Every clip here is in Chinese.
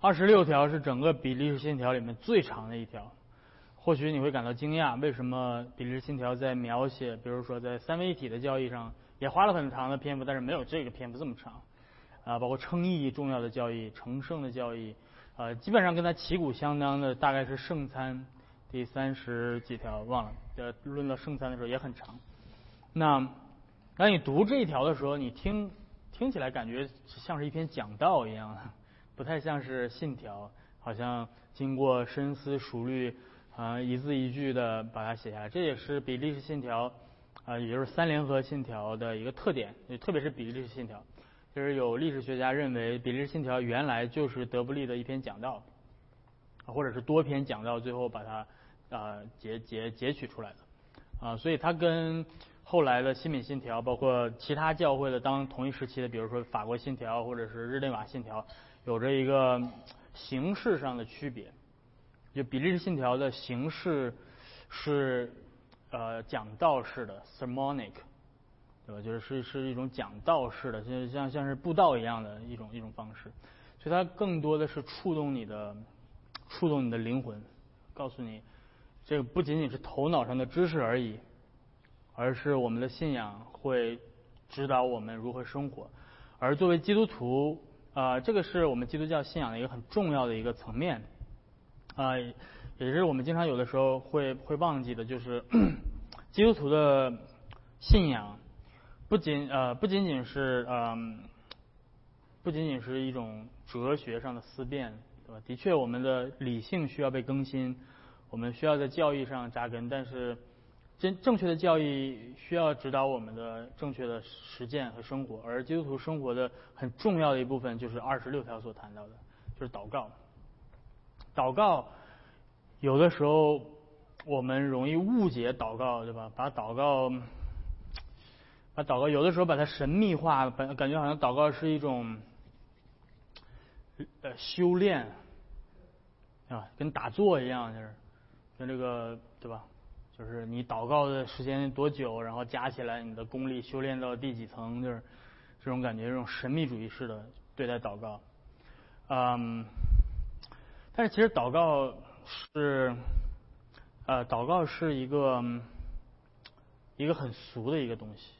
二十六条是整个比利时信条里面最长的一条。或许你会感到惊讶，为什么比利时信条在描写，比如说在三位一体的交易上也花了很长的篇幅，但是没有这个篇幅这么长。啊，包括称义重要的交易、成圣的交易，呃，基本上跟它旗鼓相当的大概是圣餐第三十几条，忘了。呃，论到圣餐的时候也很长。那当你读这一条的时候，你听听起来感觉像是一篇讲道一样的，不太像是信条，好像经过深思熟虑。啊，一字一句的把它写下来，这也是比利时信条，啊，也就是三联合信条的一个特点，特别是比利时信条，就是有历史学家认为比利时信条原来就是德布利的一篇讲道，或者是多篇讲道，最后把它啊截截截取出来的，啊，所以它跟后来的新品信条，包括其他教会的当同一时期的，比如说法国信条或者是日内瓦信条，有着一个形式上的区别。就比利时信条的形式是呃讲道式的 sermonic，对吧？就是是是一种讲道式的，像像像是布道一样的一种一种方式，所以它更多的是触动你的触动你的灵魂，告诉你这个不仅仅是头脑上的知识而已，而是我们的信仰会指导我们如何生活。而作为基督徒啊，这个是我们基督教信仰的一个很重要的一个层面。啊，也是我们经常有的时候会会忘记的，就是 基督徒的信仰不仅呃不仅仅是嗯不仅仅是一种哲学上的思辨，对吧？的确，我们的理性需要被更新，我们需要在教义上扎根，但是真正确的教义需要指导我们的正确的实践和生活，而基督徒生活的很重要的一部分就是二十六条所谈到的，就是祷告。祷告，有的时候我们容易误解祷告，对吧？把祷告，把祷告有的时候把它神秘化，感感觉好像祷告是一种呃修炼啊，跟打坐一样，就是跟这个对吧？就是你祷告的时间多久，然后加起来你的功力修炼到第几层，就是这种感觉，这种神秘主义式的对待祷告，嗯。但是其实祷告是，呃，祷告是一个一个很俗的一个东西，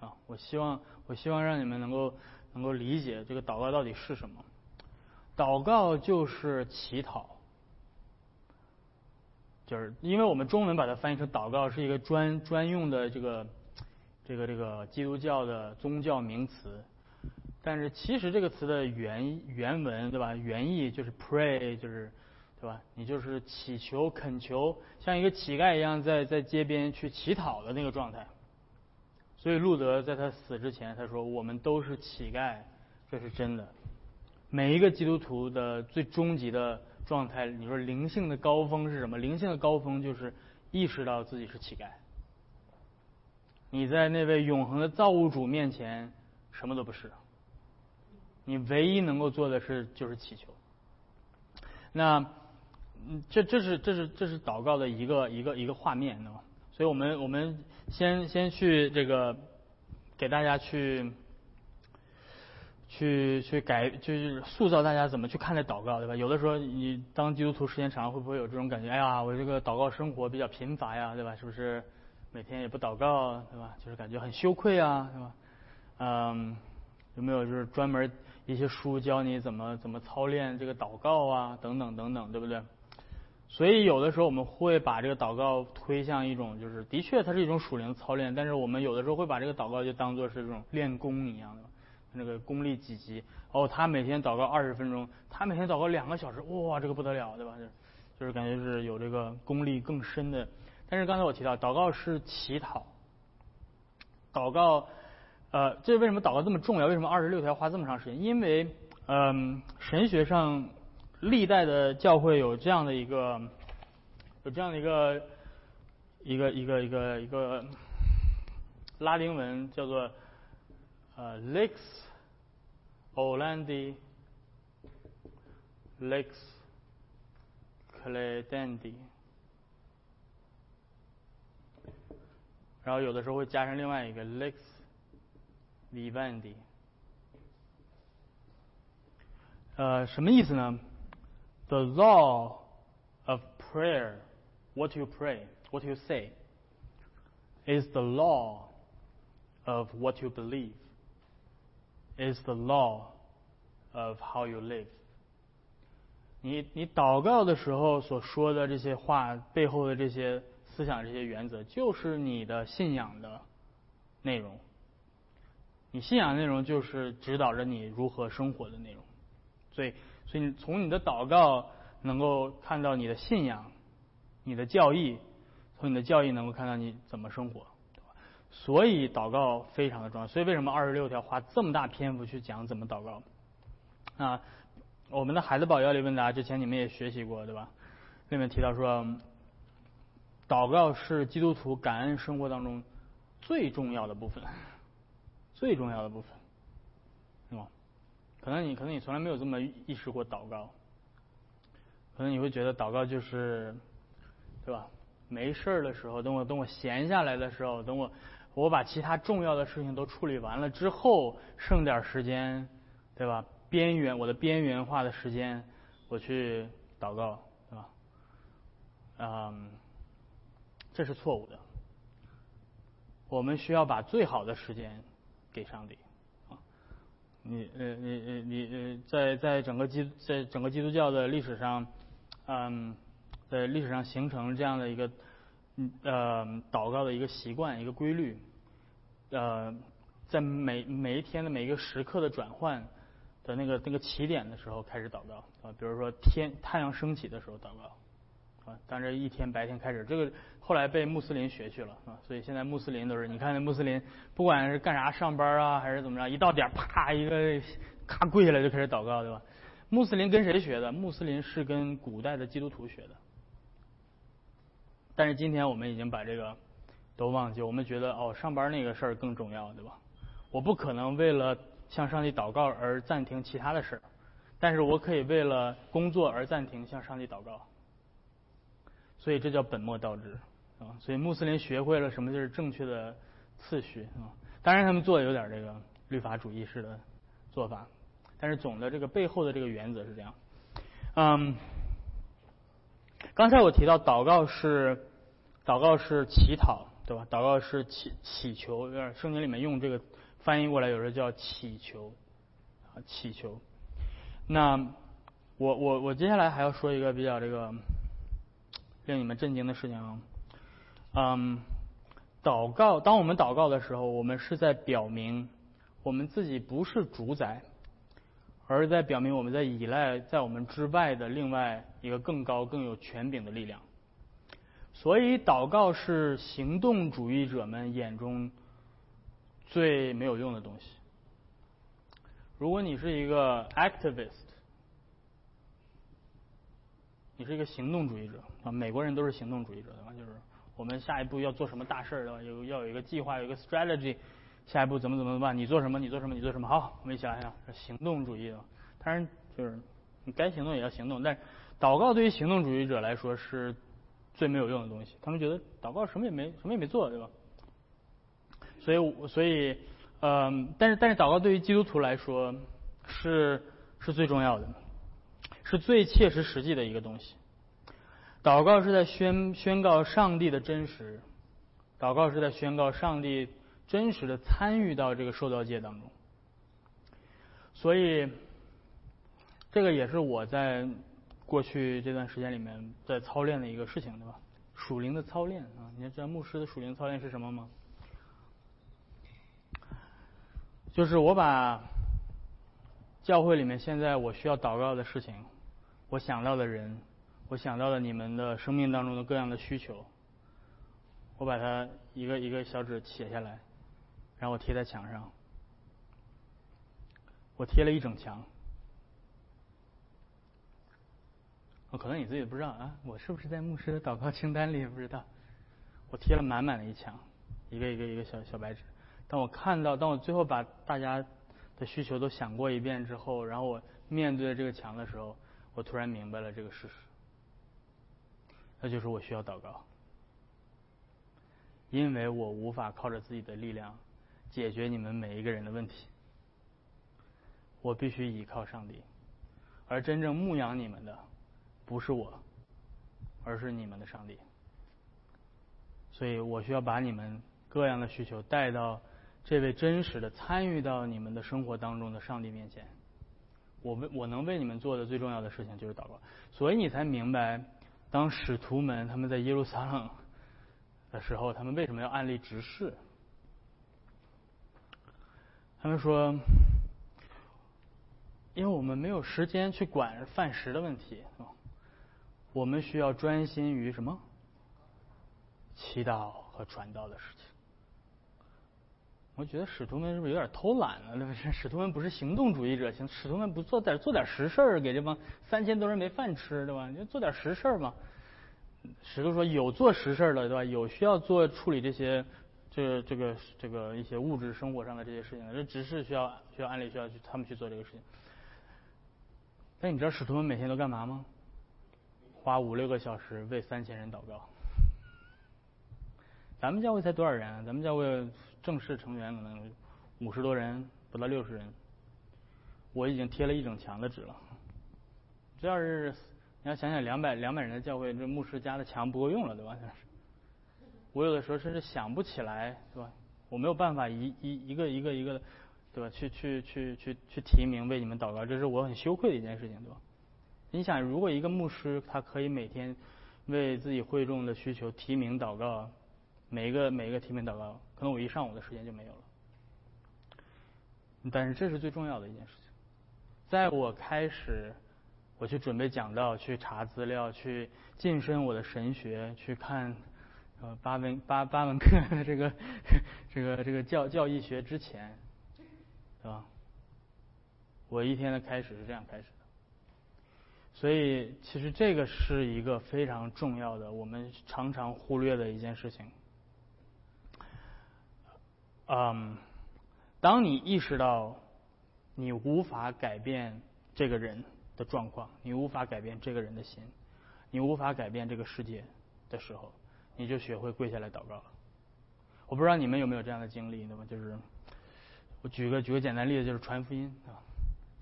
啊，我希望我希望让你们能够能够理解这个祷告到底是什么。祷告就是乞讨，就是因为我们中文把它翻译成祷告是一个专专用的这个这个这个基督教的宗教名词。但是其实这个词的原原文对吧？原意就是 pray，就是对吧？你就是祈求、恳求，像一个乞丐一样在在街边去乞讨的那个状态。所以路德在他死之前他说：“我们都是乞丐，这是真的。”每一个基督徒的最终极的状态，你说灵性的高峰是什么？灵性的高峰就是意识到自己是乞丐。你在那位永恒的造物主面前什么都不是。你唯一能够做的是就是祈求。那，这这是这是这是祷告的一个一个一个画面，对吧？所以我们我们先先去这个给大家去去去改，就是塑造大家怎么去看待祷告，对吧？有的时候你当基督徒时间长，会不会有这种感觉？哎呀，我这个祷告生活比较贫乏呀，对吧？是不是每天也不祷告，对吧？就是感觉很羞愧啊，对吧？嗯，有没有就是专门？一些书教你怎么怎么操练这个祷告啊，等等等等，对不对？所以有的时候我们会把这个祷告推向一种，就是的确它是一种属灵操练，但是我们有的时候会把这个祷告就当做是这种练功一样的，那个功力几级。哦，他每天祷告二十分钟，他每天祷告两个小时，哇，这个不得了，对吧？就是就是感觉是有这个功力更深的。但是刚才我提到，祷告是乞讨，祷告。呃，这为什么祷告这么重要？为什么二十六条花这么长时间？因为，嗯，神学上历代的教会有这样的一个，有这样的一个，一个一个一个一个拉丁文叫做呃 lex orandi lex credendi，然后有的时候会加上另外一个 lex。v i v e n d i 呃，什么意思呢？The law of prayer, what you pray, what you say, is the law of what you believe, Is the law of how you live. 你你祷告的时候所说的这些话背后的这些思想、这些原则，就是你的信仰的内容。你信仰内容就是指导着你如何生活的内容。所以，所以你从你的祷告能够看到你的信仰、你的教义，从你的教义能够看到你怎么生活。所以祷告非常的重要。所以为什么二十六条花这么大篇幅去讲怎么祷告？啊？我们的孩子宝要理问答之前你们也学习过对吧？里面提到说，祷告是基督徒感恩生活当中最重要的部分，最重要的部分，是吧？可能你可能你从来没有这么意识过祷告，可能你会觉得祷告就是，对吧？没事儿的时候，等我等我闲下来的时候，等我我把其他重要的事情都处理完了之后，剩点时间，对吧？边缘，我的边缘化的时间，我去祷告，对吧？嗯，这是错误的。我们需要把最好的时间给上帝。啊，你呃你呃你呃在在整个基在整个基督教的历史上，嗯，在历史上形成这样的一个嗯呃祷告的一个习惯一个规律，呃，在每每一天的每一个时刻的转换。的那个那个起点的时候开始祷告啊，比如说天太阳升起的时候祷告啊，当这一天白天开始，这个后来被穆斯林学去了啊，所以现在穆斯林都是你看那穆斯林不管是干啥上班啊还是怎么着，一到点啪一个咔跪下来就开始祷告对吧？穆斯林跟谁学的？穆斯林是跟古代的基督徒学的，但是今天我们已经把这个都忘记，我们觉得哦上班那个事儿更重要对吧？我不可能为了。向上帝祷告而暂停其他的事儿，但是我可以为了工作而暂停向上帝祷告，所以这叫本末倒置啊！所以穆斯林学会了什么就是正确的次序啊！当然他们做的有点这个律法主义式的做法，但是总的这个背后的这个原则是这样。嗯，刚才我提到祷告是祷告是乞讨，对吧？祷告是祈祈求，圣经里面用这个。翻译过来有时候叫祈求，啊祈求。那我我我接下来还要说一个比较这个令你们震惊的事情啊，嗯，祷告，当我们祷告的时候，我们是在表明我们自己不是主宰，而是在表明我们在依赖在我们之外的另外一个更高更有权柄的力量。所以祷告是行动主义者们眼中。最没有用的东西。如果你是一个 activist，你是一个行动主义者啊，美国人都是行动主义者对吧？就是我们下一步要做什么大事儿对吧？有要有一个计划，有一个 strategy，下一步怎么怎么办？你做什么？你做什么？你做什么？好，我们想想，行动主义的。当然就是你该行动也要行动，但是祷告对于行动主义者来说是最没有用的东西。他们觉得祷告什么也没什么也没做对吧？所以，所以，嗯，但是，但是，祷告对于基督徒来说是是最重要的，是最切实实际的一个东西。祷告是在宣宣告上帝的真实，祷告是在宣告上帝真实的参与到这个受造界当中。所以，这个也是我在过去这段时间里面在操练的一个事情，对吧？属灵的操练啊，你知道牧师的属灵操练是什么吗？就是我把教会里面现在我需要祷告的事情，我想到的人，我想到的你们的生命当中的各样的需求，我把它一个一个小纸写下来，然后我贴在墙上，我贴了一整墙。我可能你自己不知道啊，我是不是在牧师的祷告清单里也？不知道，我贴了满满的一墙，一个一个一个小小白纸。当我看到，当我最后把大家的需求都想过一遍之后，然后我面对这个墙的时候，我突然明白了这个事实，那就是我需要祷告，因为我无法靠着自己的力量解决你们每一个人的问题，我必须依靠上帝，而真正牧养你们的不是我，而是你们的上帝。所以我需要把你们各样的需求带到这位真实的参与到你们的生活当中的上帝面前。我为我能为你们做的最重要的事情就是祷告，所以你才明白，当使徒们他们在耶路撒冷的时候，他们为什么要按立执事？他们说，因为我们没有时间去管饭食的问题，我们需要专心于什么？祈祷和传道的事情。我觉得使徒们是不是有点偷懒了？对不对？使徒们不是行动主义者，行，使徒们不做点做点实事儿，给这帮三千多人没饭吃，对吧？你就做点实事儿嘛。使徒说有做实事儿的，对吧？有需要做处理这些，这这个这个一些物质生活上的这些事情的，这只是需要需要安利需要去他们去做这个事情。但你知道使徒们每天都干嘛吗？花五六个小时为三千人祷告。咱们教会才多少人啊？咱们教会正式成员可能五十多人，不到六十人。我已经贴了一整墙的纸了。这要是你要想想两百两百人的教会，这牧师家的墙不够用了，对吧？我有的时候甚至想不起来，对吧？我没有办法一一一个一个一个，对吧？去去去去去提名为你们祷告，这是我很羞愧的一件事情，对吧？你想，如果一个牧师他可以每天为自己会众的需求提名祷告。每一个每一个提名祷告，可能我一上午的时间就没有了。但是这是最重要的一件事情。在我开始我去准备讲道、去查资料、去晋升我的神学、去看呃八门八八门课的这个这个这个教教义学之前，对吧？我一天的开始是这样开始。所以，其实这个是一个非常重要的，我们常常忽略的一件事情。嗯，当你意识到你无法改变这个人的状况，你无法改变这个人的心，你无法改变这个世界的时候，你就学会跪下来祷告了。我不知道你们有没有这样的经历，对吧？就是我举个举个简单例子，就是传福音啊。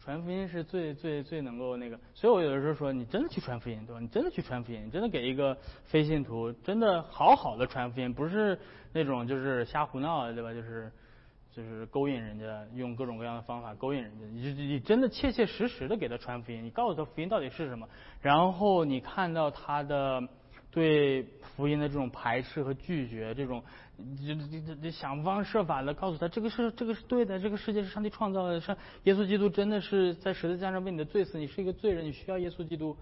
传福音是最最最能够那个，所以我有的时候说，你真的去传福音，对吧？你真的去传福音，你真的给一个非信徒，真的好好的传福音，不是那种就是瞎胡闹，对吧？就是就是勾引人家，用各种各样的方法勾引人家。你你真的切切实实的给他传福音，你告诉他福音到底是什么，然后你看到他的。对福音的这种排斥和拒绝，这种这这这想方设法的告诉他，这个是这个是对的，这个世界是上帝创造的，上耶稣基督真的是在十字架上为你的罪死，你是一个罪人，你需要耶稣基督，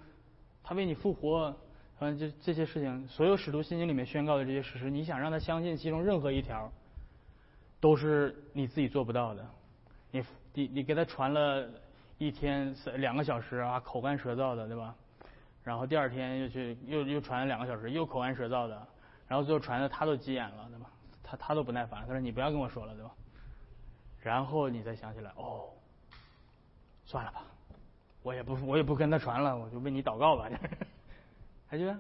他为你复活，反正这这些事情，所有使徒信经里面宣告的这些事实，你想让他相信其中任何一条，都是你自己做不到的。你你你给他传了一天两个小时啊，口干舌燥的，对吧？然后第二天又去又又传了两个小时，又口干舌燥的，然后最后传的他都急眼了，对吧？他他都不耐烦，他说你不要跟我说了，对吧？然后你才想起来，哦，算了吧，我也不我也不跟他传了，我就为你祷告吧。还记得？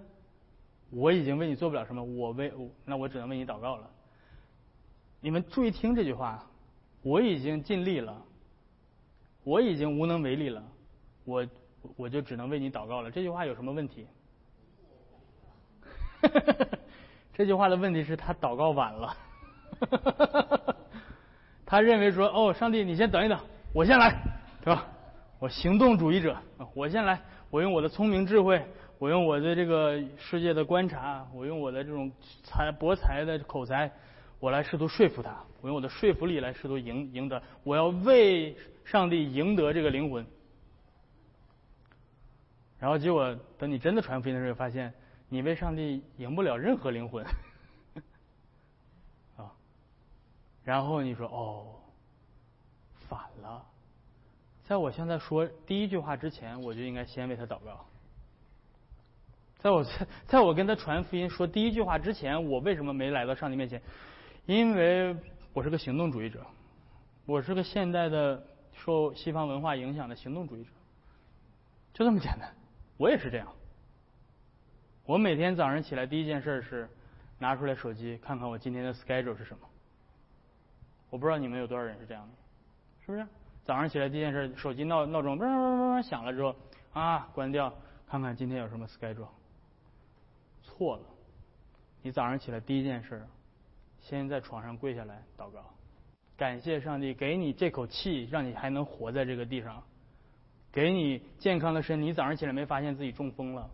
我已经为你做不了什么，我为那我只能为你祷告了。你们注意听这句话，我已经尽力了，我已经无能为力了，我。我就只能为你祷告了。这句话有什么问题？这句话的问题是他祷告晚了。他认为说：“哦，上帝，你先等一等，我先来，对吧？我行动主义者，我先来。我用我的聪明智慧，我用我的这个世界的观察，我用我的这种才博才的口才，我来试图说服他。我用我的说服力来试图赢赢得。我要为上帝赢得这个灵魂。”然后结果，等你真的传福音的时候，发现你为上帝赢不了任何灵魂，啊！然后你说哦，反了，在我现在说第一句话之前，我就应该先为他祷告。在我在 在我跟他传福音说第一句话之前，我为什么没来到上帝面前？因为我是个行动主义者，我是个现代的受西方文化影响的行动主义者，就这么简单。我也是这样。我每天早上起来第一件事是拿出来手机看看我今天的 schedule 是什么。我不知道你们有多少人是这样的，是不是？早上起来第一件事，手机闹闹钟嗡嗡嗡嗡响了之后，啊，关掉，看看今天有什么 schedule。错了，你早上起来第一件事，先在床上跪下来祷告，感谢上帝给你这口气，让你还能活在这个地上，给你健康的身体。你早上起来没发现自己中风了，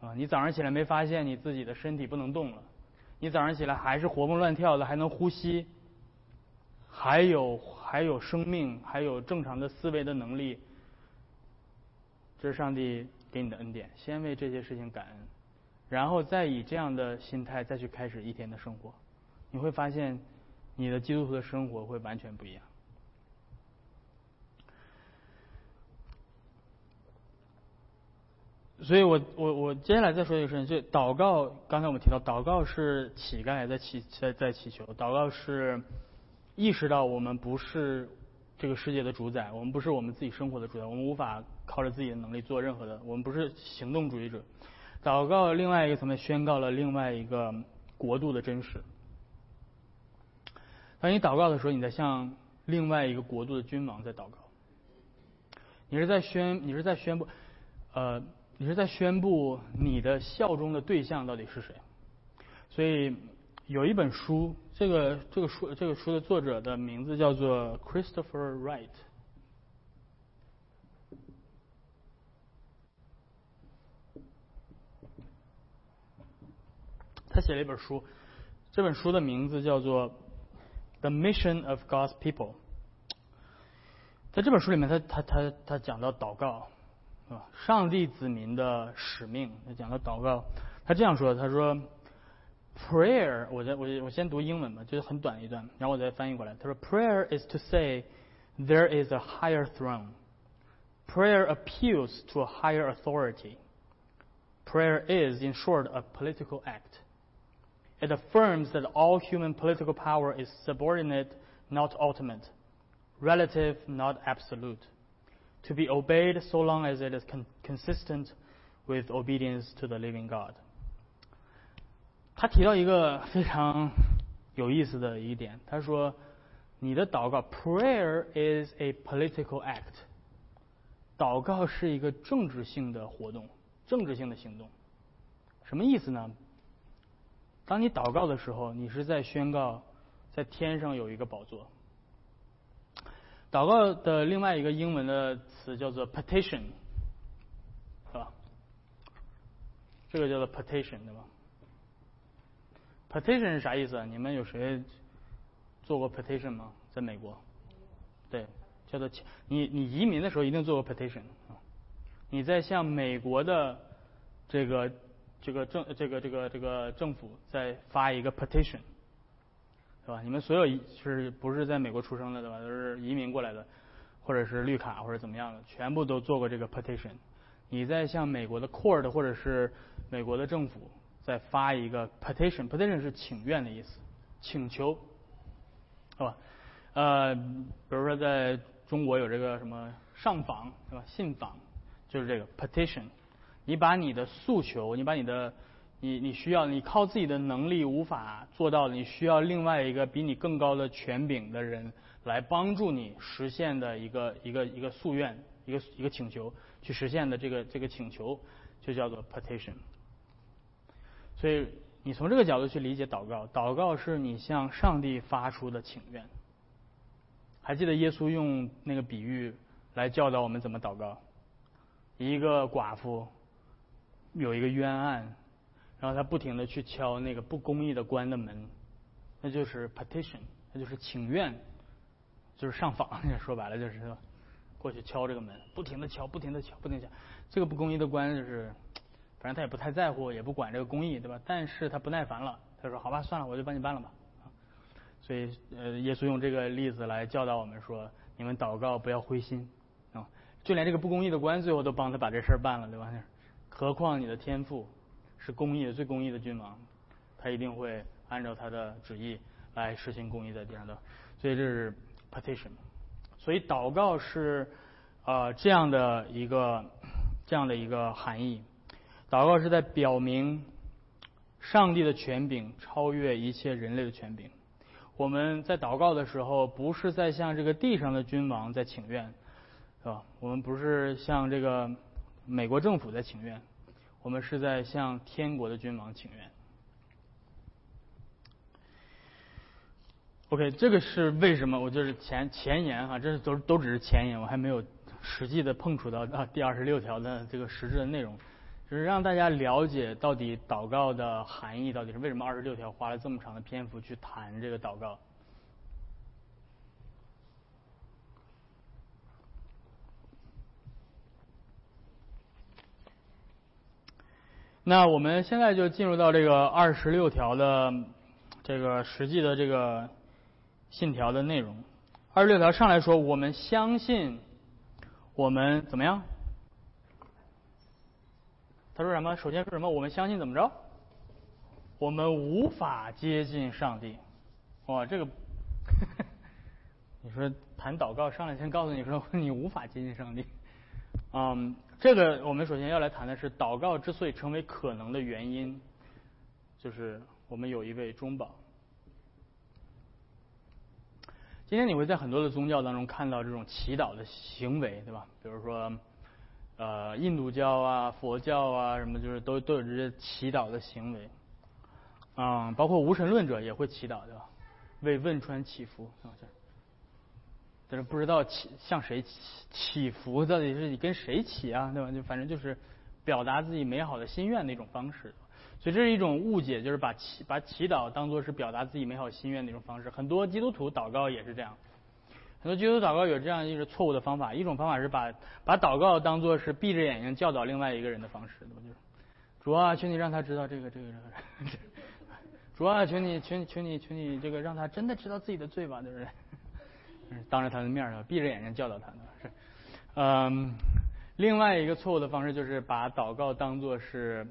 啊，你早上起来没发现你自己的身体不能动了，你早上起来还是活蹦乱跳的，还能呼吸，还有还有生命，还有正常的思维的能力，这是上帝给你的恩典，先为这些事情感恩。然后再以这样的心态再去开始一天的生活，你会发现你的基督徒的生活会完全不一样。所以我我我接下来再说一个事情，就祷告。刚才我们提到，祷告是乞丐在祈在在祈求，祷告是意识到我们不是这个世界的主宰，我们不是我们自己生活的主宰，我们无法靠着自己的能力做任何的，我们不是行动主义者。祷告另外一个层面宣告了另外一个国度的真实。当你祷告的时候，你在向另外一个国度的君王在祷告。你是在宣，你是在宣布，呃，你是在宣布你的效忠的对象到底是谁。所以有一本书，这个这个书这个书的作者的名字叫做 Christopher Wright。他写了一本书，这本书的名字叫做《The Mission of God's People》。在这本书里面，他他他他讲到祷告，啊，上帝子民的使命。他讲到祷告，他这样说：“他说，prayer，我在我我先读英文吧，就是很短一段，然后我再翻译过来。他说，prayer is to say there is a higher throne. Prayer appeals to a higher authority. Prayer is, in short, a political act.” It affirms that all human political power is subordinate, not ultimate, relative, not absolute, To be obeyed so long as it is con consistent with obedience to the living God. 他提到一个非常有意思的一点，他说：“你的祷告，prayer is a political act。祷告是一个政治性的活动，政治性的行动。什么意思呢？当你祷告的时候，你是在宣告，在天上有一个宝座。祷告的另外一个英文的词叫做 petition，是吧？这个叫做 petition，对吧？petition 是啥意思？你们有谁做过 petition 吗？在美国？对，叫做你你移民的时候一定做过 petition 啊。你在向美国的这个。这个政这个这个这个政府在发一个 petition，是吧？你们所有是不是在美国出生的，对吧？都是移民过来的，或者是绿卡或者怎么样的，全部都做过这个 petition。你在向美国的 court 或者是美国的政府再发一个 petition，petition 是请愿的意思，请求，是吧？呃，比如说在中国有这个什么上访，是吧？信访，就是这个 petition。你把你的诉求，你把你的，你你需要，你靠自己的能力无法做到，你需要另外一个比你更高的权柄的人来帮助你实现的一个一个一个夙愿，一个一个请求去实现的这个这个请求，就叫做 petition。所以你从这个角度去理解祷告，祷告是你向上帝发出的请愿。还记得耶稣用那个比喻来教导我们怎么祷告？一个寡妇。有一个冤案，然后他不停的去敲那个不公义的官的门，那就是 petition，那就是请愿，就是上访。说白了就是过去敲这个门，不停的敲，不停的敲，不停的敲。这个不公义的官就是，反正他也不太在乎，也不管这个公义，对吧？但是他不耐烦了，他说：“好吧，算了，我就帮你办了吧。”所以，呃，耶稣用这个例子来教导我们说：你们祷告不要灰心啊！就连这个不公义的官，最后都帮他把这事儿办了，对吧？何况你的天赋是公义的最公义的君王，他一定会按照他的旨意来实行公义在地上的。所以这是 petition。所以祷告是呃这样的一个这样的一个含义。祷告是在表明上帝的权柄超越一切人类的权柄。我们在祷告的时候，不是在向这个地上的君王在请愿，是吧？我们不是向这个。美国政府在请愿，我们是在向天国的君王请愿。OK，这个是为什么？我就是前前言哈，这是都都只是前言，我还没有实际的碰触到啊第二十六条的这个实质的内容，就是让大家了解到底祷告的含义到底是为什么二十六条花了这么长的篇幅去谈这个祷告。那我们现在就进入到这个二十六条的这个实际的这个信条的内容。二十六条上来说，我们相信，我们怎么样？他说什么？首先说什么？我们相信怎么着？我们无法接近上帝。哇，这个，你说谈祷告上来先告诉你说 你无法接近上帝，嗯。这个我们首先要来谈的是祷告之所以成为可能的原因，就是我们有一位中保。今天你会在很多的宗教当中看到这种祈祷的行为，对吧？比如说，呃，印度教啊、佛教啊什么，就是都都有这些祈祷的行为。嗯，包括无神论者也会祈祷，对吧？为汶川祈福，是吧？但是不知道祈向谁祈祈福，到底是你跟谁祈啊，对吧？就反正就是表达自己美好的心愿的一种方式，所以这是一种误解，就是把祈把祈祷当做是表达自己美好心愿的一种方式。很多基督徒祷告也是这样，很多基督徒祷告有这样一个错误的方法。一种方法是把把祷告当做是闭着眼睛教导另外一个人的方式，对吧？就是主啊，求你让他知道这个这个这个。主啊，求你求你求你求你这个让他真的知道自己的罪吧，对不对？当着他的面儿，闭着眼睛教导他呢，是，嗯，另外一个错误的方式就是把祷告当做是，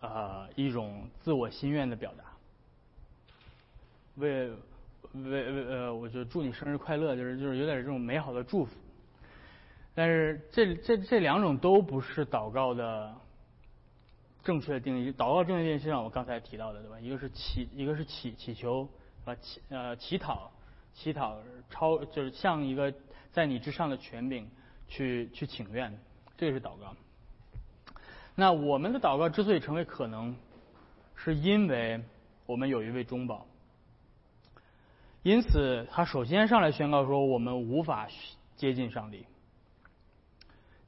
呃，一种自我心愿的表达，为为为呃，我就祝你生日快乐，就是就是有点这种美好的祝福，但是这这这两种都不是祷告的正确的定义。祷告正确定义就像我刚才提到的，对吧？一个是祈，一个是祈祈求啊祈呃祈祷。乞讨超就是向一个在你之上的权柄去去请愿，这个是祷告。那我们的祷告之所以成为可能，是因为我们有一位中保。因此，他首先上来宣告说，我们无法接近上帝。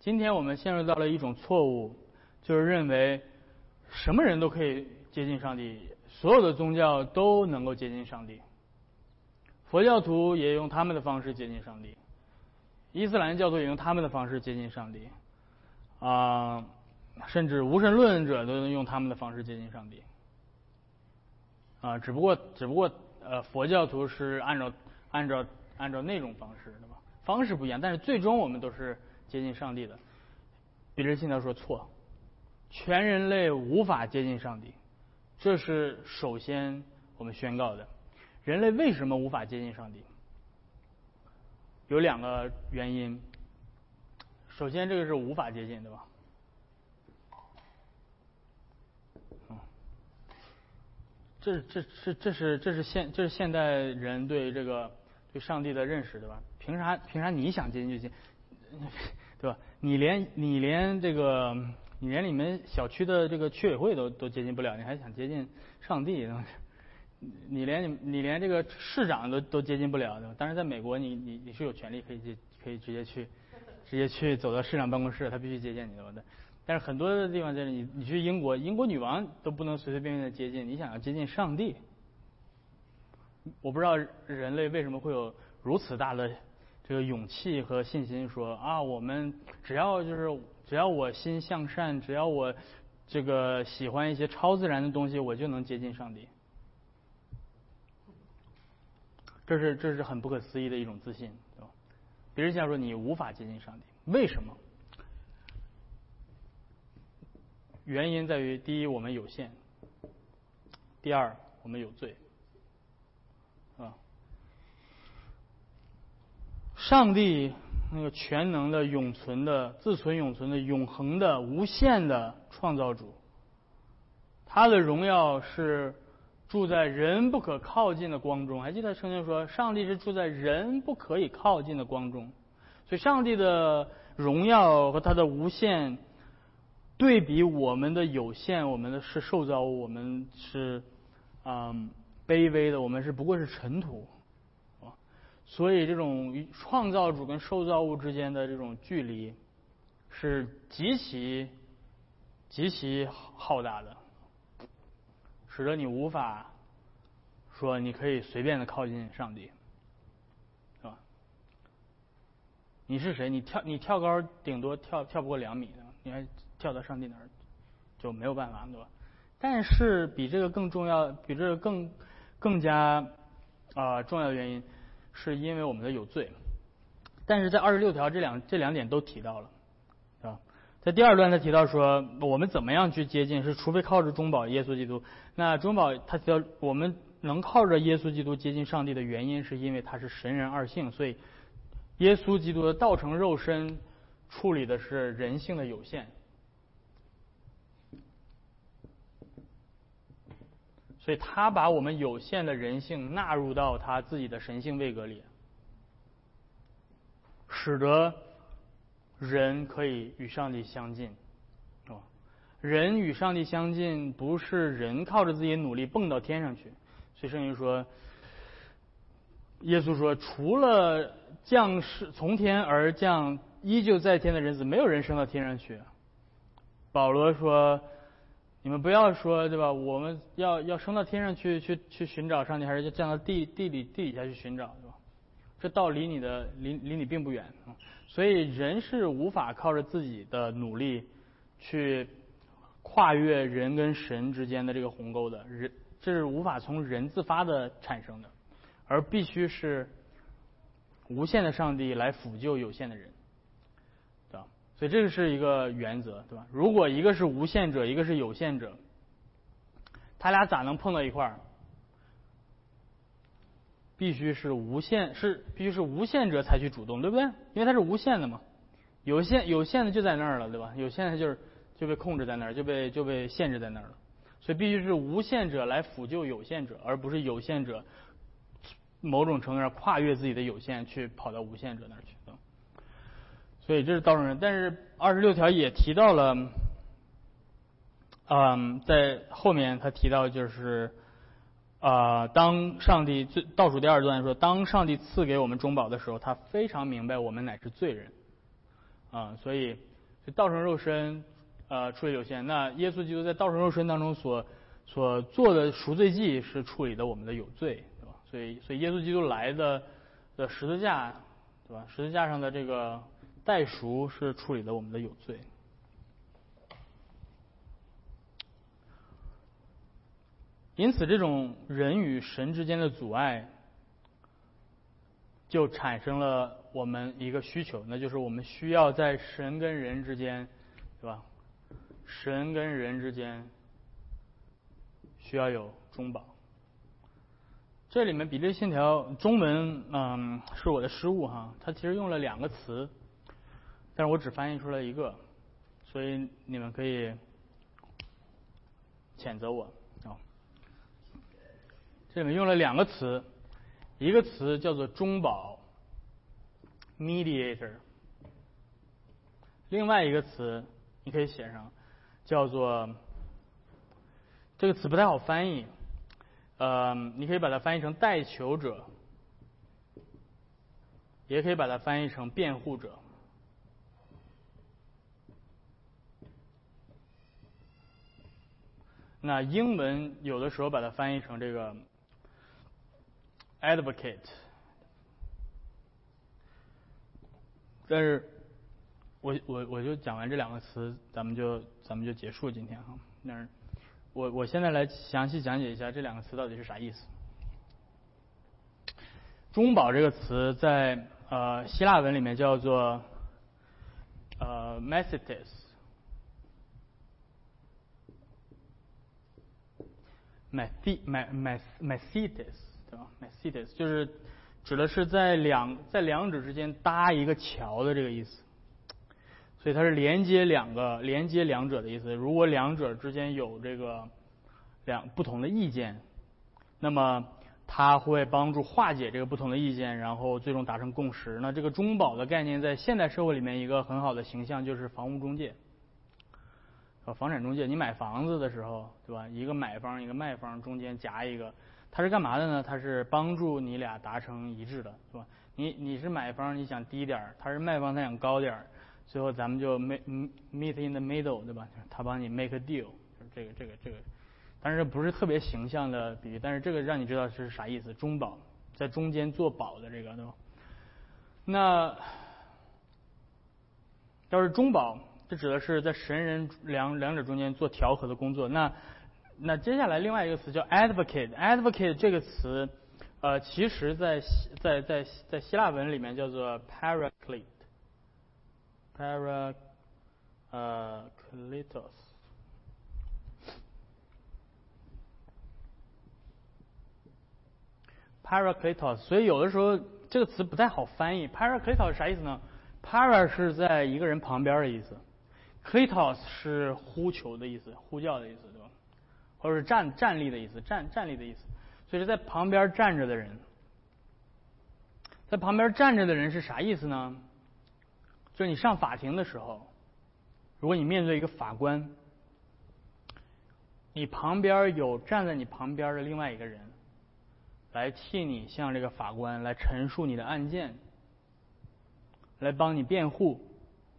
今天我们陷入到了一种错误，就是认为什么人都可以接近上帝，所有的宗教都能够接近上帝。佛教徒也用他们的方式接近上帝，伊斯兰教徒也用他们的方式接近上帝，啊，甚至无神论者都能用他们的方式接近上帝，啊，只不过只不过呃佛教徒是按照按照按照那种方式，对吧？方式不一样，但是最终我们都是接近上帝的。比如信条说错，全人类无法接近上帝，这是首先我们宣告的。人类为什么无法接近上帝？有两个原因。首先，这个是无法接近，对吧？嗯，这这这这是这是现这是现代人对这个对上帝的认识，对吧？凭啥凭啥你想接近就近，对吧？你连你连这个你连你们小区的这个区委会都都接近不了，你还想接近上帝？你连你你连这个市长都都接近不了，对吧？但是在美国，你你你是有权利可以接可以直接去直接去走到市长办公室，他必须接见你，对吧？但是很多的地方就是你你去英国，英国女王都不能随随便便的接近，你想要接近上帝，我不知道人类为什么会有如此大的这个勇气和信心，说啊，我们只要就是只要我心向善，只要我这个喜欢一些超自然的东西，我就能接近上帝。这是这是很不可思议的一种自信，对吧？别人想说你无法接近上帝，为什么？原因在于：第一，我们有限；第二，我们有罪，啊。上帝那个全能的、永存的、自存永存的、永恒的、无限的创造主，他的荣耀是。住在人不可靠近的光中，还记得圣经说，上帝是住在人不可以靠近的光中，所以上帝的荣耀和他的无限对比我们的有限，我们的是受造物，我们是嗯卑微的，我们是不过是尘土。啊。所以这种创造主跟受造物之间的这种距离是极其极其浩大的，使得你无法。说你可以随便的靠近上帝，是吧？你是谁？你跳你跳高顶多跳跳不过两米，你还跳到上帝那儿就没有办法，对吧？但是比这个更重要，比这个更更加啊重要的原因，是因为我们的有罪。但是在二十六条这两这两点都提到了，在第二段他提到说，我们怎么样去接近？是除非靠着中保耶稣基督。那中保他提到我们。能靠着耶稣基督接近上帝的原因，是因为他是神人二性，所以耶稣基督的道成肉身处理的是人性的有限，所以他把我们有限的人性纳入到他自己的神性位格里，使得人可以与上帝相近。人与上帝相近，不是人靠着自己努力蹦到天上去。所以圣经说，耶稣说，除了降世从天而降、依旧在天的人子，没有人升到天上去。保罗说，你们不要说，对吧？我们要要升到天上去，去去寻找上帝，还是要降到地地里地底下去寻找，对吧？这道离你的离离你并不远啊。所以人是无法靠着自己的努力去跨越人跟神之间的这个鸿沟的人。这是无法从人自发的产生的，而必须是无限的上帝来辅救有限的人，对吧？所以这个是一个原则，对吧？如果一个是无限者，一个是有限者，他俩咋能碰到一块儿？必须是无限，是必须是无限者采取主动，对不对？因为它是无限的嘛，有限有限的就在那儿了，对吧？有限的就是就被控制在那儿，就被就被限制在那儿了。所以必须是无限者来辅救有限者，而不是有限者某种程度上跨越自己的有限去跑到无限者那儿去。所以这是道成人，但是二十六条也提到了，嗯，在后面他提到就是啊，当上帝最倒数第二段说，当上帝赐给我们中保的时候，他非常明白我们乃是罪人啊，所以就道成肉身。呃，处理有限。那耶稣基督在道成肉身当中所所做的赎罪祭是处理的我们的有罪，对吧？所以，所以耶稣基督来的的十字架，对吧？十字架上的这个代赎是处理的我们的有罪。因此，这种人与神之间的阻碍，就产生了我们一个需求，那就是我们需要在神跟人之间，对吧？神跟人之间需要有中保。这里面比例线条中文嗯是我的失误哈，它其实用了两个词，但是我只翻译出来一个，所以你们可以谴责我。这里面用了两个词，一个词叫做中保 （mediator），另外一个词你可以写上。叫做这个词不太好翻译，呃，你可以把它翻译成代求者，也可以把它翻译成辩护者。那英文有的时候把它翻译成这个 advocate，但是。我我我就讲完这两个词，咱们就咱们就结束今天哈。那我我现在来详细讲解一下这两个词到底是啥意思。中保这个词在呃希腊文里面叫做呃 m e s i t e s m e s i m e s m e s i t e s 对吧 m e s i t e s 就是指的是在两在两者之间搭一个桥的这个意思。所以它是连接两个、连接两者的意思。如果两者之间有这个两不同的意见，那么它会帮助化解这个不同的意见，然后最终达成共识。那这个中保的概念在现代社会里面一个很好的形象就是房屋中介，呃，房产中介。你买房子的时候，对吧？一个买方一个卖方中间夹一个，他是干嘛的呢？他是帮助你俩达成一致的，是吧？你你是买方，你想低点儿，他是卖方，他想高点儿，最后咱们就 meet meet in the middle，对吧？他帮你 make a deal，就是这个这个这个。但是不是特别形象的比喻，但是这个让你知道是啥意思。中保在中间做保的这个，对吧？那要是中保，这指的是在神人两两者中间做调和的工作。那那接下来另外一个词叫 advocate，advocate 这个词，呃，其实在在在在希腊文里面叫做 paraclete，para 呃 kletos。Paracletos，所以有的时候这个词不太好翻译。Paracletos 啥意思呢？Para 是在一个人旁边的意思，Kletos 是呼求的意思，呼叫的意思，对吧？或者是站站立的意思，站站立的意思。所以是在旁边站着的人，在旁边站着的人是啥意思呢？就是你上法庭的时候，如果你面对一个法官，你旁边有站在你旁边的另外一个人。来替你向这个法官来陈述你的案件，来帮你辩护，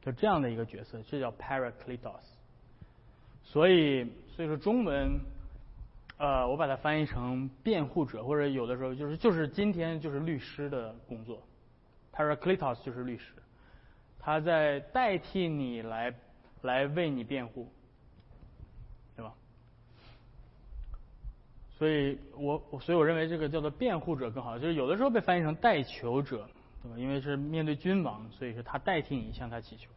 就这样的一个角色，这叫 paracletos。所以，所以说中文，呃，我把它翻译成辩护者，或者有的时候就是就是今天就是律师的工作他说 c l i t o s 就是律师，他在代替你来来为你辩护。对吧所以我所以我认为这个叫做辩护者更好，就是有的时候被翻译成代求者，对吧？因为是面对君王，所以是他代替你向他祈求。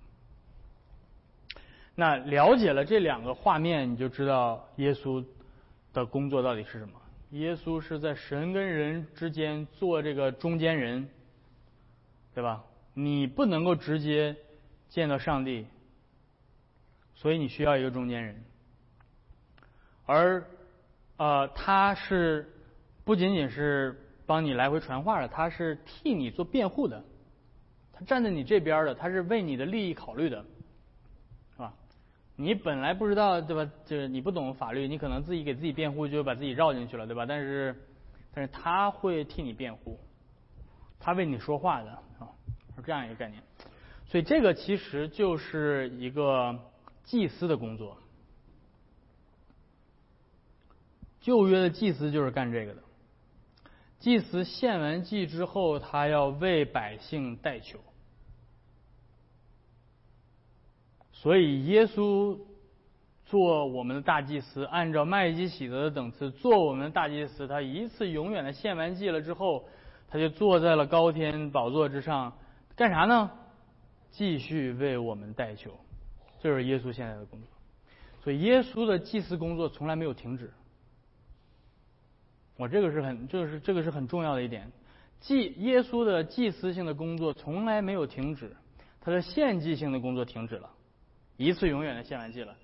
那了解了这两个画面，你就知道耶稣的工作到底是什么。耶稣是在神跟人之间做这个中间人，对吧？你不能够直接见到上帝，所以你需要一个中间人，而。呃，他是不仅仅是帮你来回传话的，他是替你做辩护的，他站在你这边的，他是为你的利益考虑的，你本来不知道，对吧？就是你不懂法律，你可能自己给自己辩护，就把自己绕进去了，对吧？但是，但是他会替你辩护，他为你说话的啊，是这样一个概念。所以这个其实就是一个祭司的工作。旧约的祭司就是干这个的。祭司献完祭之后，他要为百姓代求。所以耶稣做我们的大祭司，按照麦基喜德的等次做我们的大祭司。他一次永远的献完祭了之后，他就坐在了高天宝座之上，干啥呢？继续为我们代求。这是耶稣现在的工作。所以耶稣的祭司工作从来没有停止。我这个是很，这个是这个是很重要的一点。祭耶稣的祭司性的工作从来没有停止，他的献祭性的工作停止了，一次永远的献完祭了。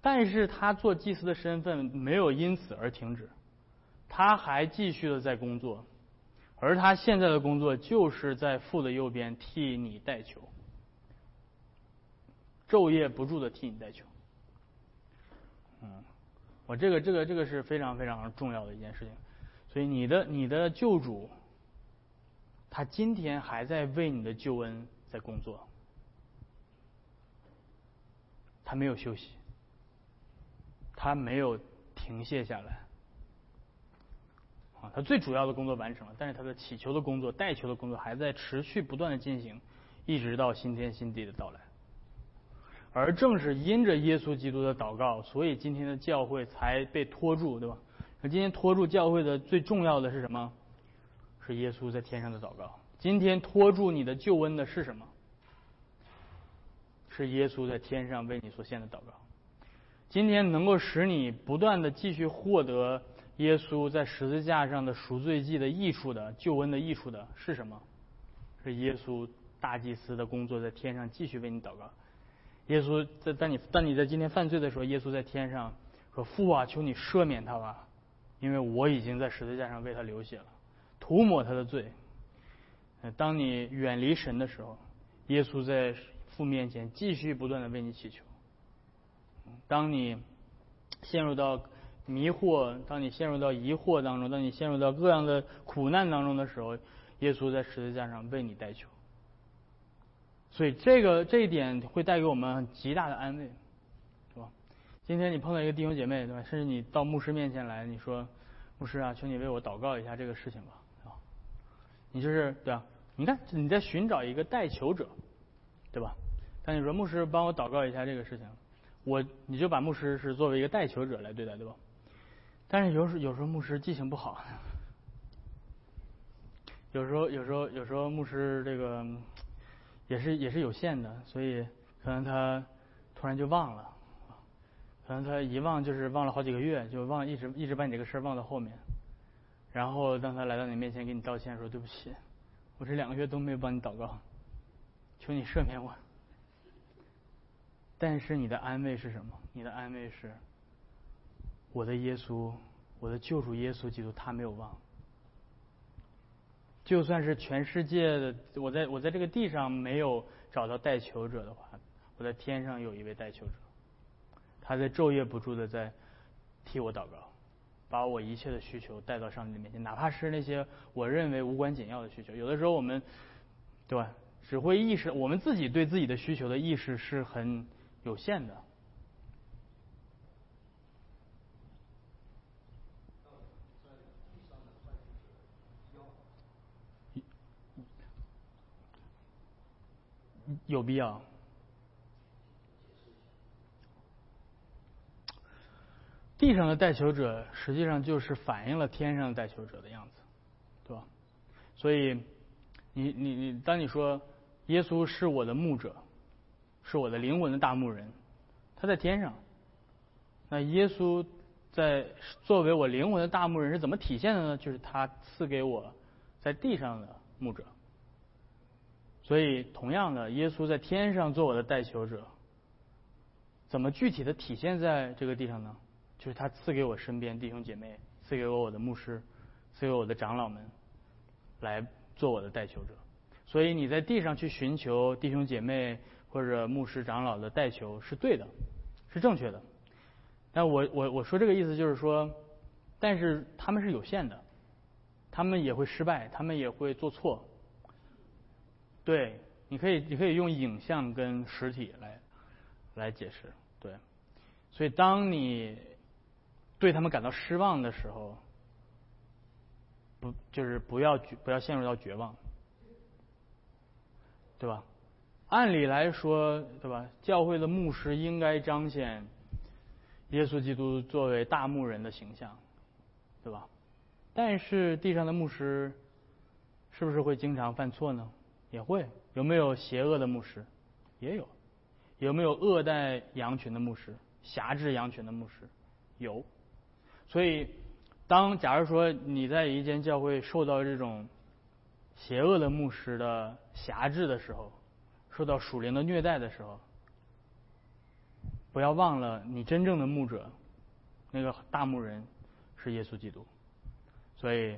但是他做祭司的身份没有因此而停止，他还继续的在工作，而他现在的工作就是在父的右边替你代求，昼夜不住的替你代求。嗯。我这个这个这个是非常非常重要的一件事情，所以你的你的救主，他今天还在为你的救恩在工作，他没有休息，他没有停歇下来，啊，他最主要的工作完成了，但是他的祈求的工作、代求的工作还在持续不断的进行，一直到新天新地的到来。而正是因着耶稣基督的祷告，所以今天的教会才被拖住，对吧？那今天拖住教会的最重要的是什么？是耶稣在天上的祷告。今天拖住你的救恩的是什么？是耶稣在天上为你所献的祷告。今天能够使你不断的继续获得耶稣在十字架上的赎罪祭的益处的救恩的益处的是什么？是耶稣大祭司的工作在天上继续为你祷告。耶稣在当你当你在今天犯罪的时候，耶稣在天上说：“父啊，求你赦免他吧，因为我已经在十字架上为他流血了，涂抹他的罪。当你远离神的时候，耶稣在父面前继续不断的为你祈求。当你陷入到迷惑，当你陷入到疑惑当中，当你陷入到各样的苦难当中的时候，耶稣在十字架上为你代求。所以这个这一点会带给我们极大的安慰，是吧？今天你碰到一个弟兄姐妹，对吧？甚至你到牧师面前来，你说：“牧师啊，求你为我祷告一下这个事情吧。”啊，你就是对吧？你看你在寻找一个代求者，对吧？但你说牧师帮我祷告一下这个事情，我你就把牧师是作为一个代求者来对待，对吧？但是有时有时候牧师记性不好，有时候有时候有时候牧师这个。也是也是有限的，所以可能他突然就忘了，可能他一忘就是忘了好几个月，就忘一直一直把你这个事儿忘到后面，然后当他来到你面前给你道歉说对不起，我这两个月都没有帮你祷告，求你赦免我。但是你的安慰是什么？你的安慰是，我的耶稣，我的救主耶稣基督，他没有忘。就算是全世界的，我在我在这个地上没有找到代求者的话，我在天上有一位代求者，他在昼夜不住的在替我祷告，把我一切的需求带到上帝的面前，哪怕是那些我认为无关紧要的需求。有的时候我们，对吧？只会意识我们自己对自己的需求的意识是很有限的。有必要。地上的代求者实际上就是反映了天上的代求者的样子，对吧？所以，你你你，当你说耶稣是我的牧者，是我的灵魂的大牧人，他在天上。那耶稣在作为我灵魂的大牧人是怎么体现的呢？就是他赐给我在地上的牧者。所以，同样的，耶稣在天上做我的代求者，怎么具体的体现在这个地上呢？就是他赐给我身边弟兄姐妹，赐给我我的牧师，赐给我的长老们，来做我的代求者。所以你在地上去寻求弟兄姐妹或者牧师长老的代求是对的，是正确的。但我我我说这个意思就是说，但是他们是有限的，他们也会失败，他们也会做错。对，你可以，你可以用影像跟实体来来解释，对。所以当你对他们感到失望的时候，不就是不要不要陷入到绝望，对吧？按理来说，对吧？教会的牧师应该彰显耶稣基督作为大牧人的形象，对吧？但是地上的牧师是不是会经常犯错呢？也会有没有邪恶的牧师？也有，有没有恶待羊群的牧师、辖制羊群的牧师？有。所以，当假如说你在一间教会受到这种邪恶的牧师的辖制的时候，受到属灵的虐待的时候，不要忘了你真正的牧者，那个大牧人是耶稣基督。所以。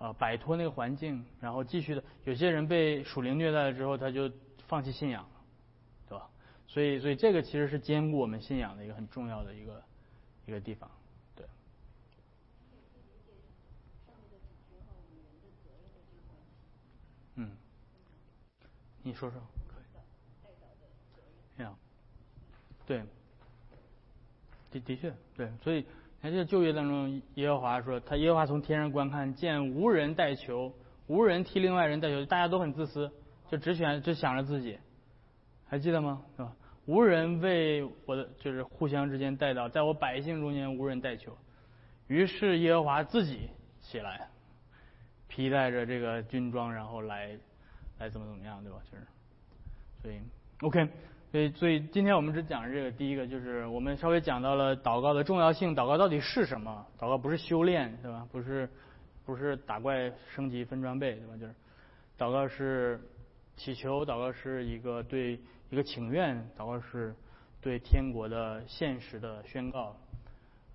啊，摆脱那个环境，然后继续的。有些人被属灵虐待了之后，他就放弃信仰了，对吧？所以，所以这个其实是兼顾我们信仰的一个很重要的一个一个地方，对。嗯，你说说，这样，对，的的确，对，所以。在这就业当中，耶和华说：“他耶和华从天上观看，见无人带球，无人替另外人带球，大家都很自私，就只选只想着自己。还记得吗？是吧？无人为我的，就是互相之间带到，在我百姓中间无人带球。于是耶和华自己起来，披戴着这个军装，然后来来怎么怎么样，对吧？就是，所以 OK。”所以，所以今天我们只讲这个第一个，就是我们稍微讲到了祷告的重要性。祷告到底是什么？祷告不是修炼，对吧？不是，不是打怪升级分装备，对吧？就是祷告是祈求，祷告是一个对一个请愿，祷告是对天国的现实的宣告。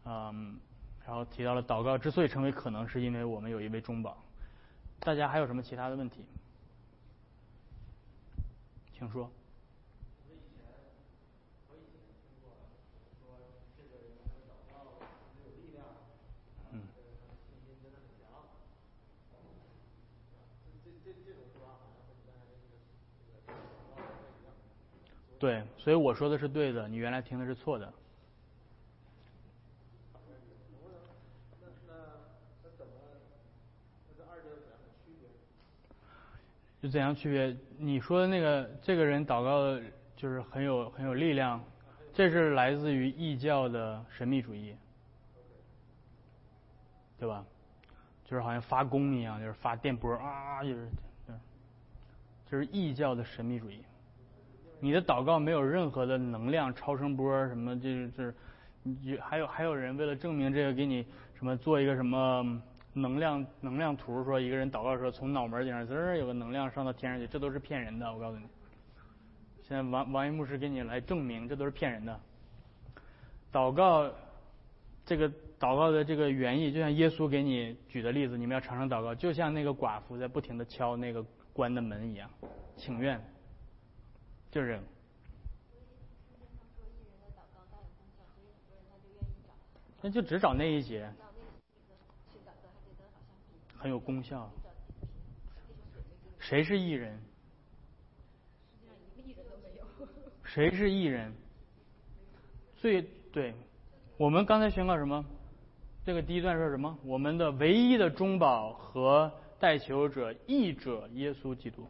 嗯，然后提到了祷告之所以成为可能，是因为我们有一位中保。大家还有什么其他的问题？请说。对，所以我说的是对的，你原来听的是错的。就怎样区别？你说的那个这个人祷告就是很有很有力量，这是来自于异教的神秘主义，对吧？就是好像发功一样，就是发电波啊，就是，就是异教的神秘主义。你的祷告没有任何的能量、超声波什么，就是，你还有还有人为了证明这个，给你什么做一个什么？能量能量图说一个人祷告的时候从脑门顶上滋儿有个能量上到天上去，这都是骗人的。我告诉你，现在王王一牧师给你来证明，这都是骗人的。祷告这个祷告的这个原意，就像耶稣给你举的例子，你们要常常祷告，就像那个寡妇在不停的敲那个关的门一样，请愿，就是。那就只找那一节。很有功效。谁是艺人？谁是艺人？最对，我们刚才宣告什么？这个第一段说什么？我们的唯一的中保和代求者、义者耶稣基督。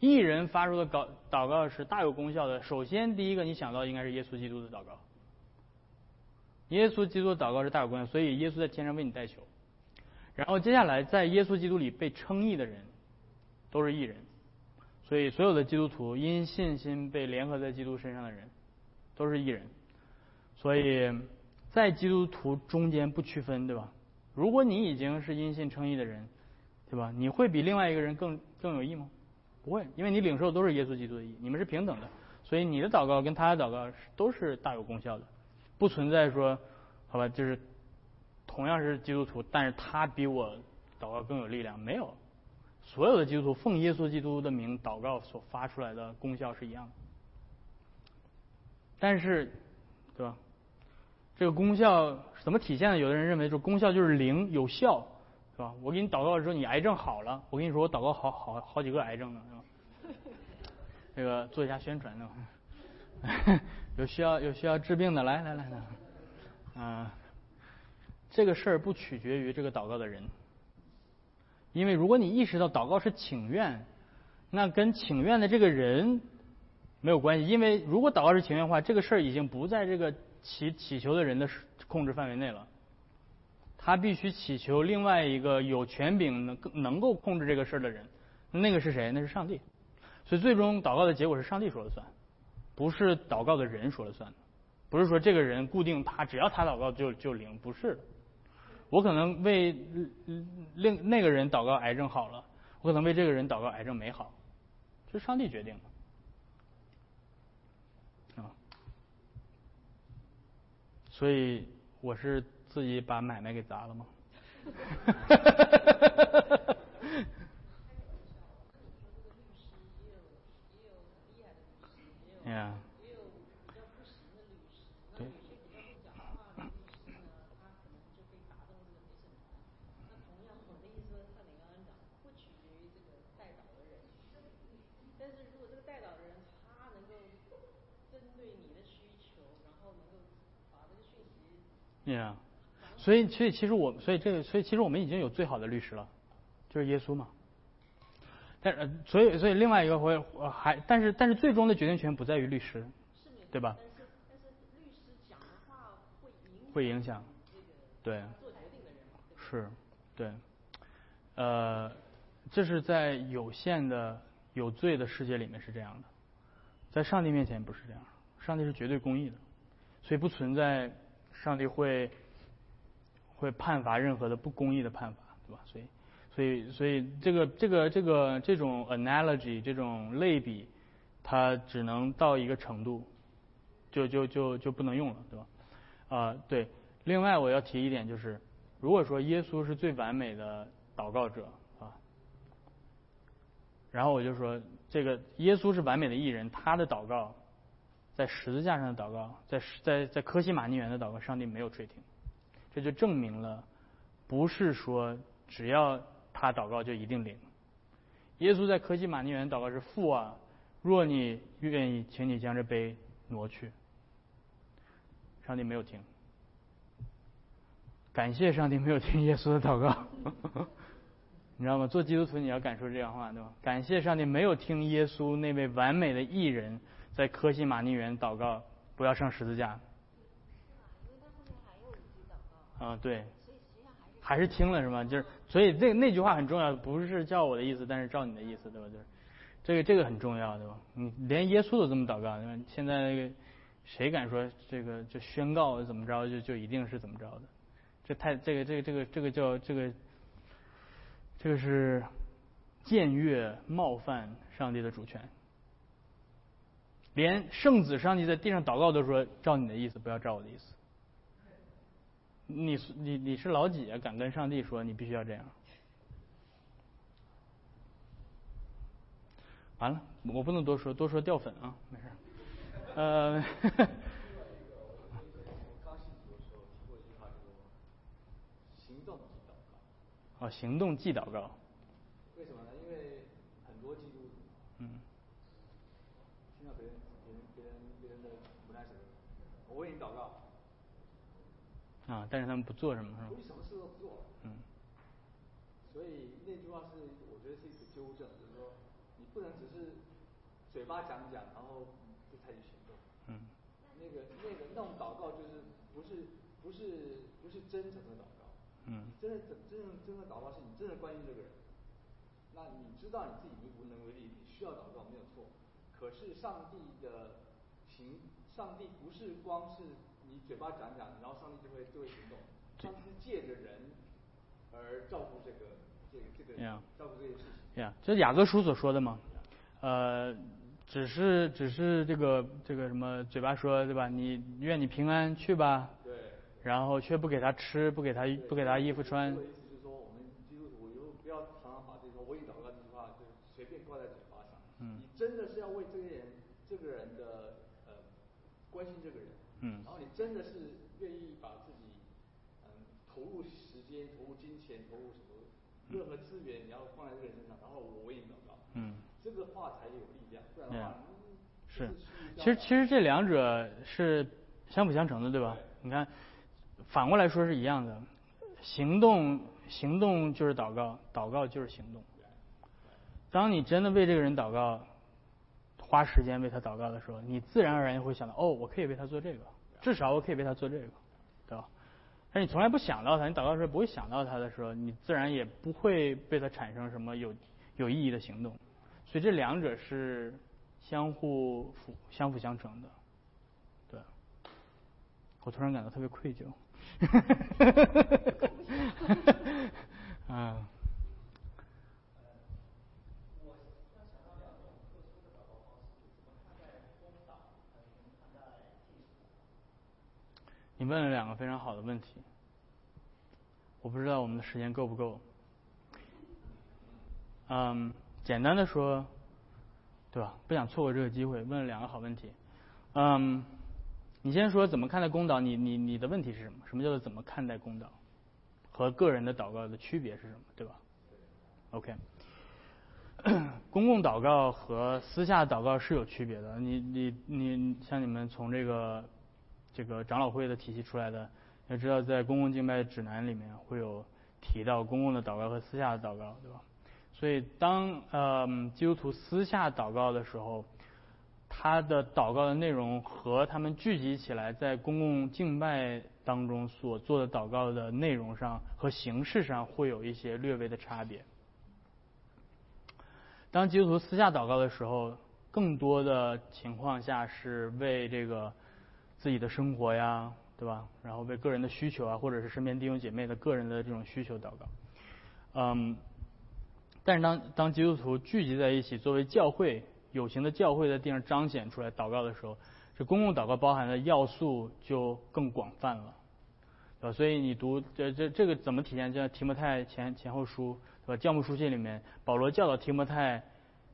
艺人发出的祷祷告是大有功效的。首先，第一个你想到应该是耶稣基督的祷告。耶稣基督的祷告是大有功效，所以耶稣在天上为你代求。然后接下来，在耶稣基督里被称义的人，都是义人。所以所有的基督徒因信心被联合在基督身上的人，都是义人。所以在基督徒中间不区分，对吧？如果你已经是因信称义的人，对吧？你会比另外一个人更更有义吗？不会，因为你领受的都是耶稣基督的义，你们是平等的。所以你的祷告跟他的祷告都是大有功效的，不存在说，好吧，就是。同样是基督徒，但是他比我祷告更有力量。没有，所有的基督徒奉耶稣基督的名祷告所发出来的功效是一样的。但是，对吧？这个功效怎么体现的？有的人认为说功效就是灵有效，是吧？我给你祷告的时候，你癌症好了。我跟你说，我祷告好好好几个癌症呢，是吧？这个做一下宣传，呢？有需要有需要治病的，来来来来，嗯。这个事儿不取决于这个祷告的人，因为如果你意识到祷告是请愿，那跟请愿的这个人没有关系。因为如果祷告是请愿的话，这个事儿已经不在这个祈祈求的人的控制范围内了。他必须祈求另外一个有权柄能能够控制这个事儿的人，那个是谁？那是上帝。所以最终祷告的结果是上帝说了算，不是祷告的人说了算。不是说这个人固定他只要他祷告就就灵，不是。我可能为另那个人祷告癌症好了，我可能为这个人祷告癌症没好，这是上帝决定的。所以我是自己把买卖给砸了吗？呀。呀，所以，所以其实我，所以这个，所以其实我们已经有最好的律师了，就是耶稣嘛。但是，所以，所以另外一个会还，但是，但是最终的决定权不在于律师，对吧？但是，律师讲的话会影响，对，是，对，呃，这是在有限的有罪的世界里面是这样的，在上帝面前不是这样，上帝是绝对公义的，所以不存在。上帝会会判罚任何的不公义的判罚，对吧？所以，所以，所以这个这个这个这种 analogy 这种类比，它只能到一个程度，就就就就不能用了，对吧？啊，对。另外，我要提一点，就是如果说耶稣是最完美的祷告者啊，然后我就说，这个耶稣是完美的艺人，他的祷告，在十字架上的祷告，在在在科西玛尼园的祷告，上帝没有垂听，这就证明了，不是说只要他祷告就一定灵。耶稣在科西玛尼园祷告是父啊，若你愿意，请你将这杯挪去。上帝没有听，感谢上帝没有听耶稣的祷告，你知道吗？做基督徒你要感受这样话，对吧？感谢上帝没有听耶稣那位完美的艺人，在科西玛尼园祷告，不要上十字架。啊，对。还是听了是吧？就是，所以这那句话很重要，不是照我的意思，但是照你的意思，对吧？就是，这个这个很重要，对吧？你连耶稣都这么祷告，现在那个谁敢说这个就宣告怎么着就就一定是怎么着的？这太这个这个这个这个叫这个这个是僭越冒犯上帝的主权，连圣子上帝在地上祷告都说照你的意思，不要照我的意思。你你你是老几啊？敢跟上帝说你必须要这样？完了，我不能多说，多说掉粉啊，没事。呃。行动即祷告。哦，行动即祷告。为什么呢？因为很多基督徒，嗯，听到别人别人别人别人的我为你祷告。啊！但是他们不做什么，是吧？为什么事都不做？嗯。所以那句话是，我觉得是一个纠正，就是说，你不能只是嘴巴讲讲，然后就采取行动。嗯。那个那个那种祷告，就是不是不是不是真诚的祷告。嗯。真的真真正真的祷告，是你真的关心这个人。那你知道你自己无能为力，你需要祷告没有错。可是上帝的行，上帝不是光是。你嘴巴讲讲，然后上帝就会就会行动。上帝借着人而照顾这个这个这个照顾这件事情。呀，这是雅各书所说的嘛？呃，只是只是这个这个什么嘴巴说对吧？你愿你平安去吧。对。然后却不给他吃，不给他不给他衣服穿。意思就是说，我们基督徒以后不要常常把这个“我已祷告”这句话就随便挂在嘴巴上。嗯。你真的是要为这个人这个人的呃关心这个人。嗯，然后你真的是愿意把自己嗯投入时间、投入金钱、投入什么任何资源，你要放在这个人身上，然后我为你祷告，嗯，这个话才有力量，不然的话，是，其实其实这两者是相辅相成的，对吧？你看，反过来说是一样的，行动行动就是祷告，祷告就是行动。当你真的为这个人祷告。花时间为他祷告的时候，你自然而然会想到，哦，我可以为他做这个，至少我可以为他做这个，对吧？但你从来不想到他，你祷告的时候不会想到他的时候，你自然也不会对他产生什么有有意义的行动。所以这两者是相互辅、相辅相成的，对。我突然感到特别愧疚，嗯。你问了两个非常好的问题，我不知道我们的时间够不够。嗯，简单的说，对吧？不想错过这个机会，问了两个好问题。嗯，你先说怎么看待公祷？你你你的问题是什么？什么叫做怎么看待公祷？和个人的祷告的区别是什么？对吧？OK，公共祷告和私下祷告是有区别的。你你你，像你们从这个。这个长老会的体系出来的，要知道在公共敬拜指南里面会有提到公共的祷告和私下的祷告，对吧？所以当呃基督徒私下祷告的时候，他的祷告的内容和他们聚集起来在公共敬拜当中所做的祷告的内容上和形式上会有一些略微的差别。当基督徒私下祷告的时候，更多的情况下是为这个。自己的生活呀，对吧？然后为个人的需求啊，或者是身边弟兄姐妹的个人的这种需求祷告。嗯，但是当当基督徒聚集在一起，作为教会有形的教会在地上彰显出来祷告的时候，这公共祷告包含的要素就更广泛了。对吧？所以你读这这这个怎么体现？像提摩太前前后书，对吧？教牧书信里面，保罗教导提摩太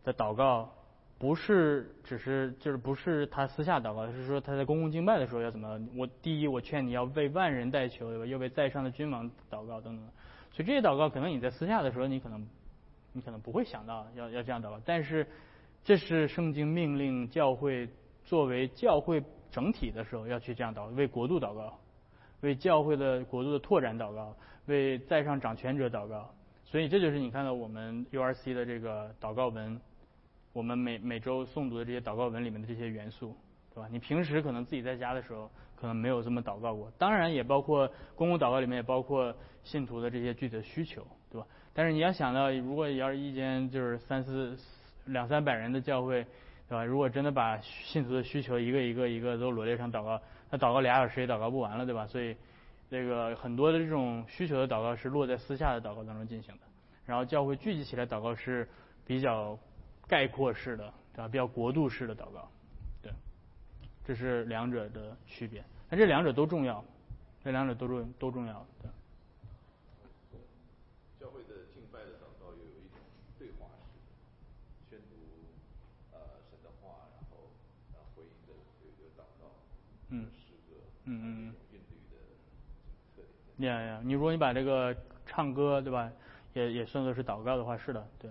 的祷告，不是只是就是不是他私下祷告，是说他在公共敬拜的时候要怎么？我第一，我劝你要为万人代求，对吧？要为在上的君王祷告等等。所以这些祷告，可能你在私下的时候，你可能你可能不会想到要要这样祷告，但是这是圣经命令教会作为教会整体的时候要去这样祷，为国度祷告，为教会的国度的拓展祷告，为在上掌权者祷告。所以这就是你看到我们 URC 的这个祷告文，我们每每周诵读的这些祷告文里面的这些元素，对吧？你平时可能自己在家的时候。可能没有这么祷告过，当然也包括公共祷告里面也包括信徒的这些具体的需求，对吧？但是你要想到，如果要是一间就是三四两三百人的教会，对吧？如果真的把信徒的需求一个一个一个都罗列上祷告，那祷告俩小时也祷告不完了，对吧？所以这个很多的这种需求的祷告是落在私下的祷告当中进行的，然后教会聚集起来祷告是比较概括式的，对吧？比较国度式的祷告。对这是两者的区别，那这两者都重要，这两者都重都重要。对。教会的敬拜的祷告又有一种对话式，宣读呃神的话，然后呃回应的有一个祷告，嗯，诗歌，嗯嗯嗯，韵律的特点。呀呀，你如果你把这个唱歌对吧，也也算作是祷告的话，是的，对。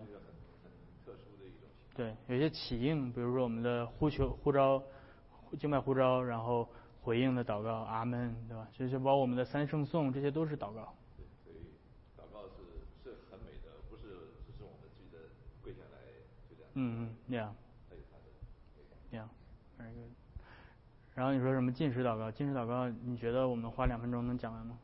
对，有些起应，比如说我们的呼求呼召。敬拜呼召，然后回应的祷告，阿门，对吧？就是包括我们的三圣颂，这些都是祷告。对，所以祷告是是很美的，不是只是我们记得跪下来就这样。嗯嗯，Yeah。Yeah，very good。然后你说什么进食祷告？进食祷告，你觉得我们花两分钟能讲完吗？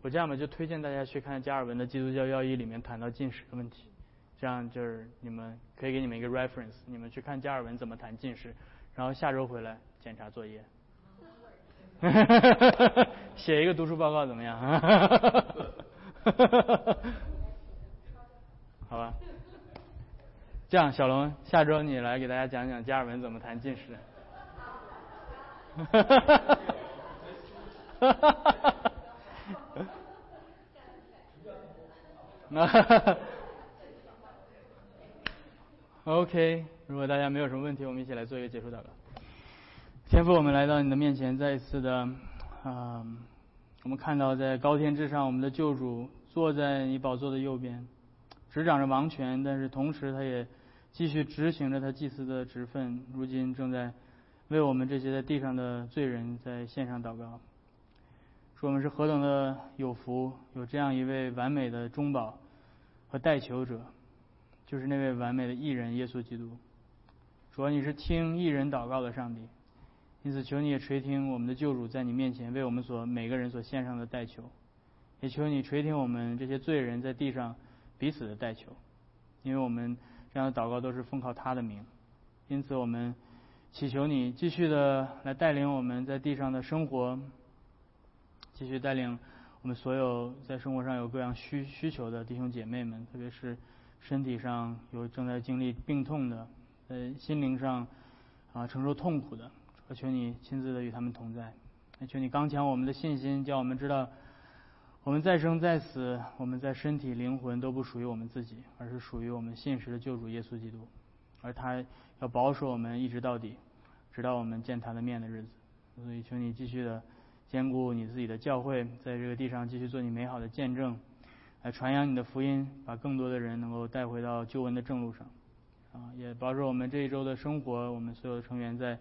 我这样吧，就推荐大家去看加尔文的《基督教要义》里面谈到进食的问题。这样就是你们可以给你们一个 reference，你们去看加尔文怎么谈近视，然后下周回来检查作业，写一个读书报告怎么样？好吧，这样小龙，下周你来给大家讲讲加尔文怎么谈近视。哈哈哈哈。OK，如果大家没有什么问题，我们一起来做一个结束祷告。天父，我们来到你的面前，再一次的，啊，我们看到在高天之上，我们的救主坐在你宝座的右边，执掌着王权，但是同时他也继续执行着他祭司的职分。如今正在为我们这些在地上的罪人在线上祷告，说我们是何等的有福，有这样一位完美的中保和代求者。就是那位完美的艺人耶稣基督，主要你是听艺人祷告的上帝，因此求你也垂听我们的救主在你面前为我们所每个人所献上的代求，也求你垂听我们这些罪人在地上彼此的代求，因为我们这样的祷告都是奉靠他的名，因此我们祈求你继续的来带领我们在地上的生活，继续带领我们所有在生活上有各样需需求的弟兄姐妹们，特别是。身体上有正在经历病痛的，呃，心灵上啊承受痛苦的，求你亲自的与他们同在，求你刚强我们的信心，叫我们知道，我们再生再死，我们在身体灵魂都不属于我们自己，而是属于我们信实的救主耶稣基督，而他要保守我们一直到底，直到我们见他的面的日子。所以求你继续的兼顾你自己的教会，在这个地上继续做你美好的见证。来传扬你的福音，把更多的人能够带回到救恩的正路上，啊，也保守我们这一周的生活，我们所有的成员在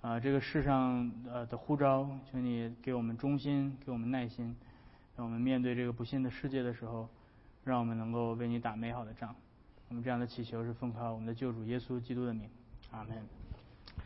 啊这个世上呃的呼召，求你给我们忠心，给我们耐心，让我们面对这个不幸的世界的时候，让我们能够为你打美好的仗。我们这样的祈求是奉靠我们的救主耶稣基督的名，阿门。